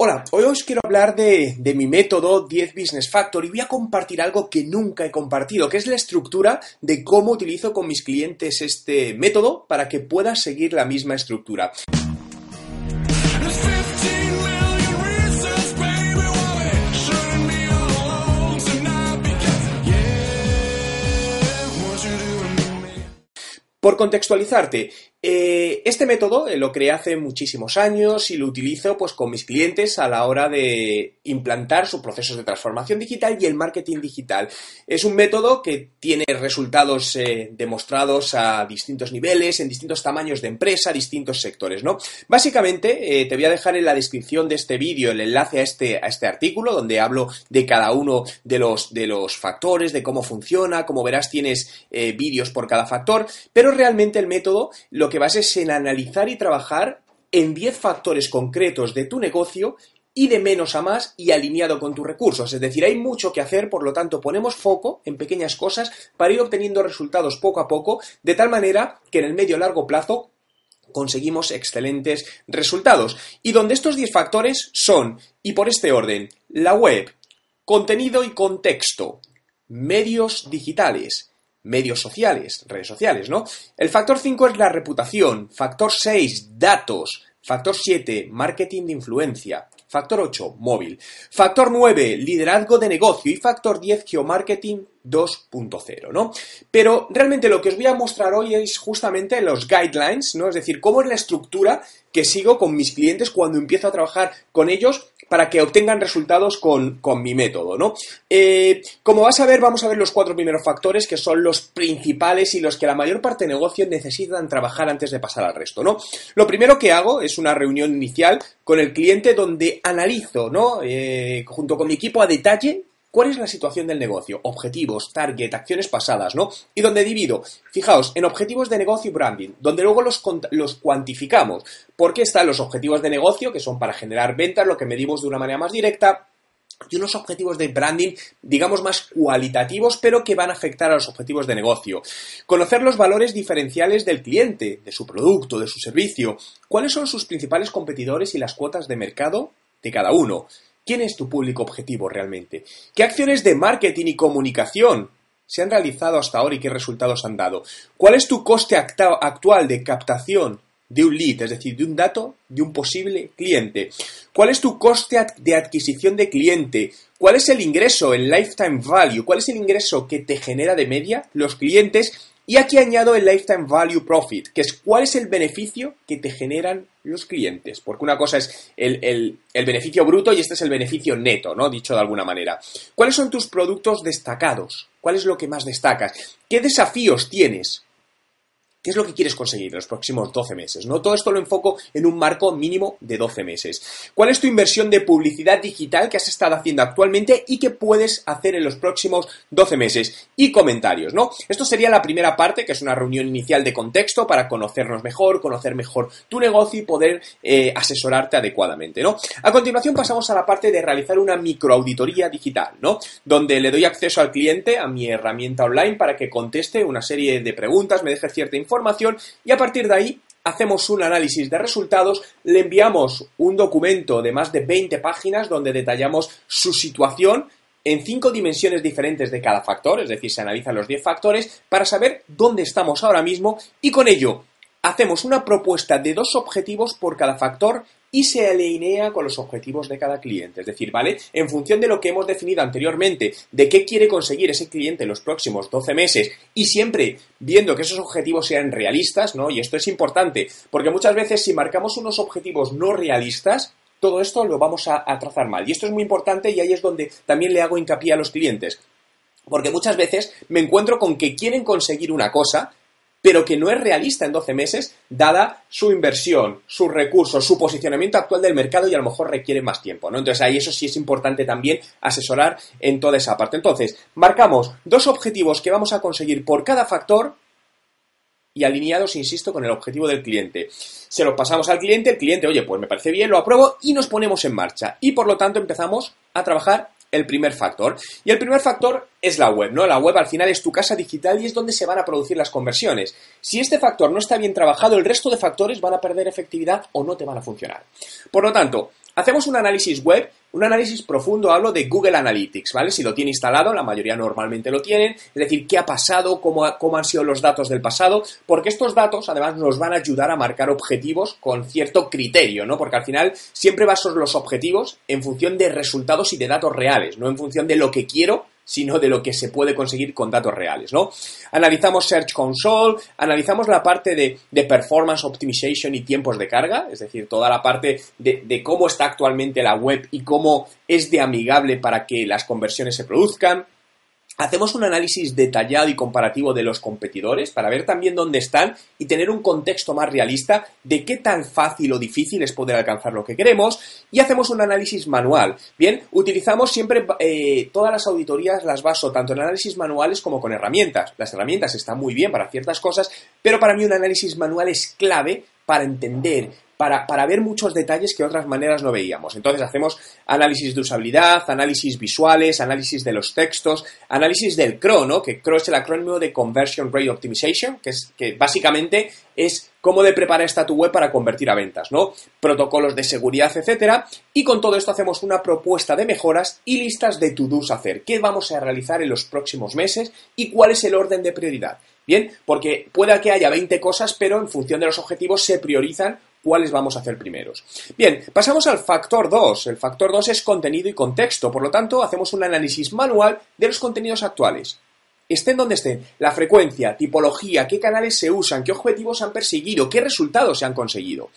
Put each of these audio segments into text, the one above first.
Hola, hoy os quiero hablar de, mi método 10 Business Factor y voy a compartir algo que nunca he compartido, que es la estructura de cómo utilizo con mis clientes este método para que pueda seguir la misma estructura. Por contextualizarte, eh, este método eh, lo creé hace muchísimos años y lo utilizo pues con mis clientes a la hora de implantar sus procesos de transformación digital y el marketing digital. Es un método que tiene resultados eh, demostrados a distintos niveles, en distintos tamaños de empresa, distintos sectores, ¿no? Básicamente, te voy a dejar en la descripción de este vídeo el enlace a este, a este artículo donde hablo de cada uno de los, de los factores, de cómo funciona, como verás tienes vídeos por cada factor, pero realmente el método lo lo que vas es en analizar y trabajar en 10 factores concretos de tu negocio y de menos a más y alineado con tus recursos. Es decir, hay mucho que hacer, por lo tanto ponemos foco en pequeñas cosas para ir obteniendo resultados poco a poco, de tal manera que en el medio largo plazo conseguimos excelentes resultados. Y donde estos 10 factores son, y por este orden, la web, contenido y contexto, medios digitales, medios sociales, redes sociales, ¿no? El factor 5 es la reputación, factor 6, datos, factor 7, marketing de influencia, factor 8, móvil, factor 9, liderazgo de negocio y factor 10, geomarketing 2.0, ¿no? Pero realmente lo que os voy a mostrar hoy es justamente los guidelines, ¿no? Es decir, cómo es la estructura que sigo con mis clientes cuando empiezo a trabajar con ellos para que obtengan resultados con, mi método, ¿no? Eh, como vas a ver, vamos a ver los cuatro primeros factores que son los principales y los que la mayor parte de negocios necesitan trabajar antes de pasar al resto, ¿no? Lo primero que hago es una reunión inicial con el cliente donde analizo, ¿no? Eh, junto con mi equipo a detalle ¿Cuál es la situación del negocio? Objetivos, target, acciones pasadas, ¿no? Y donde divido, fijaos, en objetivos de negocio y branding, donde luego los, cuantificamos. Porque están los objetivos de negocio, que son para generar ventas, lo que medimos de una manera más directa, y unos objetivos de branding, digamos, más cualitativos, pero que van a afectar a los objetivos de negocio. Conocer los valores diferenciales del cliente, de su producto, de su servicio, cuáles son sus principales competidores y las cuotas de mercado de cada uno. ¿Quién es tu público objetivo realmente? ¿Qué acciones de marketing y comunicación se han realizado hasta ahora y qué resultados han dado? ¿Cuál es tu coste actual de captación de un lead, es decir, de un dato de un posible cliente? ¿Cuál es tu coste de adquisición de cliente? ¿Cuál es el ingreso, el lifetime value? ¿Cuál es el ingreso que te genera de media los clientes y aquí añado el Lifetime Value Profit, que es cuál es el beneficio que te generan los clientes. Porque una cosa es el, beneficio bruto y este es el beneficio neto, ¿no? Dicho de alguna manera. ¿Cuáles son tus productos destacados? ¿Cuál es lo que más destacas? ¿Qué desafíos tienes? ¿Qué es lo que quieres conseguir en los próximos 12 meses? ¿no? Todo esto lo enfoco en un marco mínimo de 12 meses. ¿Cuál es tu inversión de publicidad digital que has estado haciendo actualmente y que puedes hacer en los próximos 12 meses? Y comentarios, ¿no? Esto sería la primera parte, que es una reunión inicial de contexto para conocernos mejor, conocer mejor tu negocio y poder eh, asesorarte adecuadamente, ¿no? A continuación pasamos a la parte de realizar una microauditoría digital, ¿no? Donde le doy acceso al cliente a mi herramienta online para que conteste una serie de preguntas, me deje cierta información y a partir de ahí hacemos un análisis de resultados, le enviamos un documento de más de 20 páginas donde detallamos su situación en cinco dimensiones diferentes de cada factor, es decir, se analizan los 10 factores para saber dónde estamos ahora mismo y con ello hacemos una propuesta de dos objetivos por cada factor y se alinea con los objetivos de cada cliente. Es decir, ¿vale? En función de lo que hemos definido anteriormente, de qué quiere conseguir ese cliente en los próximos 12 meses y siempre viendo que esos objetivos sean realistas, ¿no? Y esto es importante, porque muchas veces si marcamos unos objetivos no realistas, todo esto lo vamos a, trazar mal. Y esto es muy importante y ahí es donde también le hago hincapié a los clientes. Porque muchas veces me encuentro con que quieren conseguir una cosa, pero que no es realista en 12 meses, dada su inversión, sus recursos, su posicionamiento actual del mercado y a lo mejor requiere más tiempo, ¿no? Entonces ahí eso sí es importante también asesorar en toda esa parte. Entonces, marcamos dos objetivos que vamos a conseguir por cada factor y alineados, insisto, con el objetivo del cliente. Se lo pasamos al cliente, el cliente, oye, pues me parece bien, lo apruebo y nos ponemos en marcha. Y por lo tanto empezamos a trabajar el primer factor. Y el primer factor es la web, ¿no? La web al final es tu casa digital y es donde se van a producir las conversiones. Si este factor no está bien trabajado, el resto de factores van a perder efectividad o no te van a funcionar. Por lo tanto, hacemos un análisis web un análisis profundo hablo de Google Analytics, ¿vale? Si lo tiene instalado, la mayoría normalmente lo tienen, es decir, qué ha pasado, cómo, cómo, han sido los datos del pasado, porque estos datos además nos van a ayudar a marcar objetivos con cierto criterio, ¿no? Porque al final siempre baso los objetivos en función de resultados y de datos reales, no en función de lo que quiero sino de lo que se puede conseguir con datos reales, ¿no? Analizamos Search Console, analizamos la parte de, Performance Optimization y tiempos de carga, es decir, toda la parte de, de cómo está actualmente la web y cómo es de amigable para que las conversiones se produzcan, Hacemos un análisis detallado y comparativo de los competidores para ver también dónde están y tener un contexto más realista de qué tan fácil o difícil es poder alcanzar lo que queremos y hacemos un análisis manual. Bien, utilizamos siempre eh, todas las auditorías, las baso tanto en análisis manuales como con herramientas. Las herramientas están muy bien para ciertas cosas, pero para mí un análisis manual es clave para entender para, ver muchos detalles que otras maneras no veíamos. Entonces hacemos análisis de usabilidad, análisis visuales, análisis de los textos, análisis del CRO, ¿no? Que CRO es el acrónimo de Conversion Rate Optimization, que, es, que básicamente es cómo de preparar esta tu web para convertir a ventas, ¿no? Protocolos de seguridad, etcétera. Y con todo esto hacemos una propuesta de mejoras y listas de to-dos a hacer. ¿Qué vamos a realizar en los próximos meses y cuál es el orden de prioridad? Bien, porque pueda que haya 20 cosas, pero en función de los objetivos se priorizan cuáles vamos a hacer primeros. Bien, pasamos al factor 2. El factor 2 es contenido y contexto, por lo tanto, hacemos un análisis manual de los contenidos actuales estén donde estén, la frecuencia, tipología, qué canales se usan, qué objetivos han perseguido, qué resultados se han conseguido.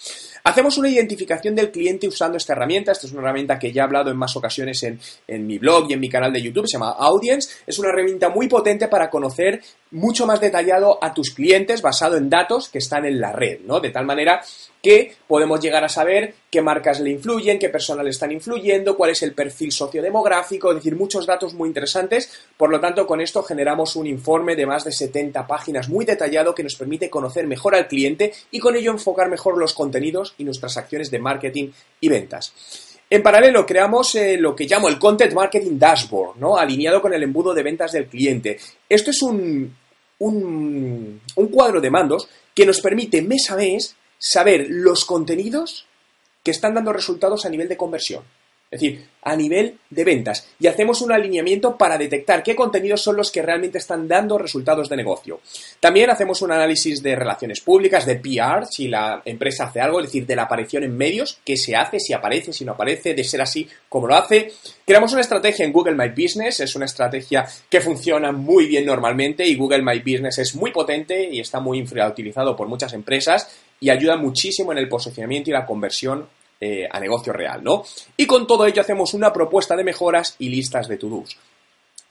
Hacemos una identificación del cliente usando esta herramienta. Esta es una herramienta que ya he hablado en más ocasiones en, en, mi blog y en mi canal de YouTube. Se llama Audience. Es una herramienta muy potente para conocer mucho más detallado a tus clientes basado en datos que están en la red, ¿no? De tal manera que podemos llegar a saber qué marcas le influyen, qué personas le están influyendo, cuál es el perfil sociodemográfico, es decir, muchos datos muy interesantes. Por lo tanto, con esto generamos un informe de más de 70 páginas muy detallado que nos permite conocer mejor al cliente y con ello enfocar mejor los contenidos y nuestras acciones de marketing y ventas. En paralelo, creamos eh, lo que llamo el Content Marketing Dashboard, ¿no? alineado con el embudo de ventas del cliente. Esto es un, un, un cuadro de mandos que nos permite mes a mes saber los contenidos que están dando resultados a nivel de conversión. Es decir, a nivel de ventas. Y hacemos un alineamiento para detectar qué contenidos son los que realmente están dando resultados de negocio. También hacemos un análisis de relaciones públicas, de PR, si la empresa hace algo, es decir, de la aparición en medios, qué se hace, si aparece, si no aparece, de ser así, cómo lo hace. Creamos una estrategia en Google My Business, es una estrategia que funciona muy bien normalmente y Google My Business es muy potente y está muy infrautilizado por muchas empresas y ayuda muchísimo en el posicionamiento y la conversión eh, a negocio real, ¿no? Y con todo ello hacemos una propuesta de mejoras y listas de to-dos.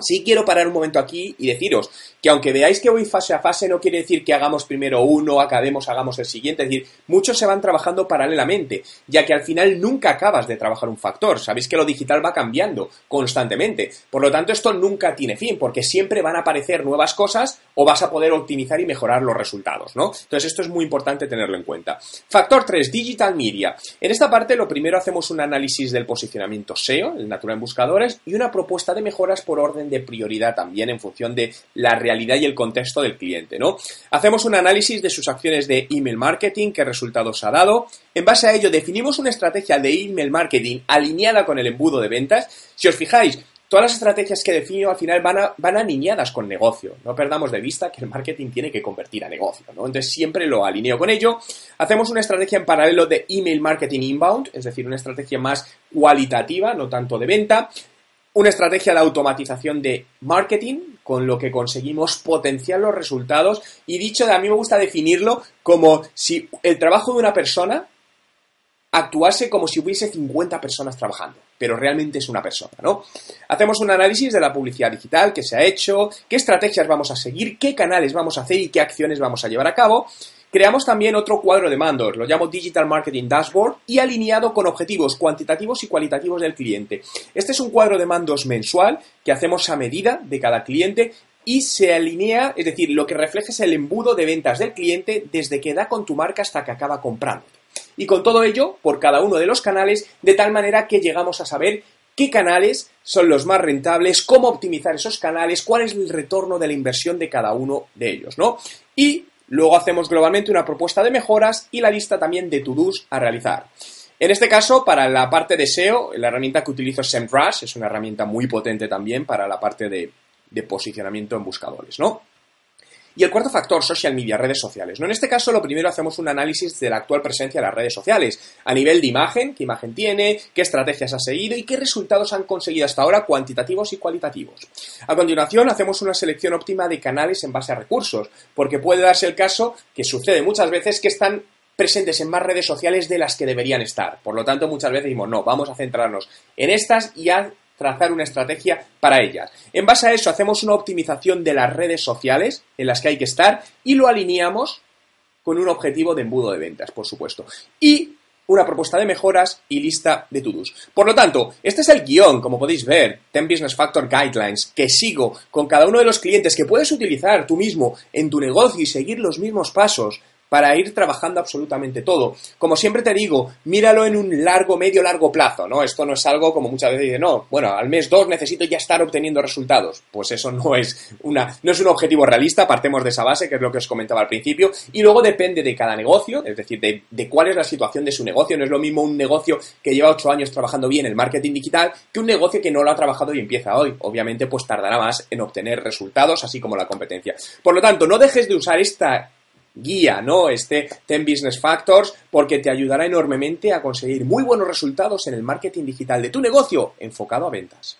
Sí quiero parar un momento aquí y deciros que aunque veáis que voy fase a fase, no quiere decir que hagamos primero uno, acabemos, hagamos el siguiente. Es decir, muchos se van trabajando paralelamente, ya que al final nunca acabas de trabajar un factor. Sabéis que lo digital va cambiando constantemente. Por lo tanto, esto nunca tiene fin, porque siempre van a aparecer nuevas cosas o vas a poder optimizar y mejorar los resultados, ¿no? Entonces, esto es muy importante tenerlo en cuenta. Factor 3, Digital Media. En esta parte, lo primero hacemos un análisis del posicionamiento SEO, el natural en buscadores, y una propuesta de mejoras por orden de prioridad también en función de la realidad y el contexto del cliente, ¿no? Hacemos un análisis de sus acciones de email marketing, qué resultados ha dado. En base a ello, definimos una estrategia de email marketing alineada con el embudo de ventas. Si os fijáis, todas las estrategias que defino al final van, van alineadas con negocio. No perdamos de vista que el marketing tiene que convertir a negocio, ¿no? Entonces siempre lo alineo con ello. Hacemos una estrategia en paralelo de email marketing inbound, es decir, una estrategia más cualitativa, no tanto de venta una estrategia de automatización de marketing, con lo que conseguimos potenciar los resultados. Y dicho, a mí me gusta definirlo como si el trabajo de una persona actuase como si hubiese 50 personas trabajando, pero realmente es una persona, ¿no? Hacemos un análisis de la publicidad digital que se ha hecho, qué estrategias vamos a seguir, qué canales vamos a hacer y qué acciones vamos a llevar a cabo. Creamos también otro cuadro de mandos, lo llamo Digital Marketing Dashboard y alineado con objetivos cuantitativos y cualitativos del cliente. Este es un cuadro de mandos mensual que hacemos a medida de cada cliente y se alinea, es decir, lo que refleja es el embudo de ventas del cliente desde que da con tu marca hasta que acaba comprando y con todo ello por cada uno de los canales, de tal manera que llegamos a saber qué canales son los más rentables, cómo optimizar esos canales, cuál es el retorno de la inversión de cada uno de ellos, ¿no? Y luego hacemos globalmente una propuesta de mejoras y la lista también de to-dos a realizar. En este caso, para la parte de SEO, la herramienta que utilizo es SEMrush, es una herramienta muy potente también para la parte de, de posicionamiento en buscadores, ¿no? Y el cuarto factor, social media, redes sociales. ¿no? En este caso, lo primero hacemos un análisis de la actual presencia de las redes sociales, a nivel de imagen, qué imagen tiene, qué estrategias ha seguido y qué resultados han conseguido hasta ahora, cuantitativos y cualitativos. A continuación, hacemos una selección óptima de canales en base a recursos, porque puede darse el caso, que sucede muchas veces, que están presentes en más redes sociales de las que deberían estar. Por lo tanto, muchas veces decimos, no, vamos a centrarnos en estas y a trazar una estrategia para ellas. En base a eso hacemos una optimización de las redes sociales en las que hay que estar y lo alineamos con un objetivo de embudo de ventas, por supuesto. Y una propuesta de mejoras y lista de to-dos. Por lo tanto, este es el guion, como podéis ver, 10 Business Factor Guidelines, que sigo con cada uno de los clientes que puedes utilizar tú mismo en tu negocio y seguir los mismos pasos para ir trabajando absolutamente todo. Como siempre te digo, míralo en un largo, medio, largo plazo, ¿no? Esto no es algo como muchas veces dicen, no, bueno, al mes dos necesito ya estar obteniendo resultados. Pues eso no es una, no es un objetivo realista, partemos de esa base, que es lo que os comentaba al principio, y luego depende de cada negocio, es decir, de, de cuál es la situación de su negocio. No es lo mismo un negocio que lleva ocho años trabajando bien el marketing digital que un negocio que no lo ha trabajado y empieza hoy. Obviamente, pues tardará más en obtener resultados, así como la competencia. Por lo tanto, no dejes de usar esta guía, ¿no? Este 10 Business Factors, porque te ayudará enormemente a conseguir muy buenos resultados en el marketing digital de tu negocio enfocado a ventas.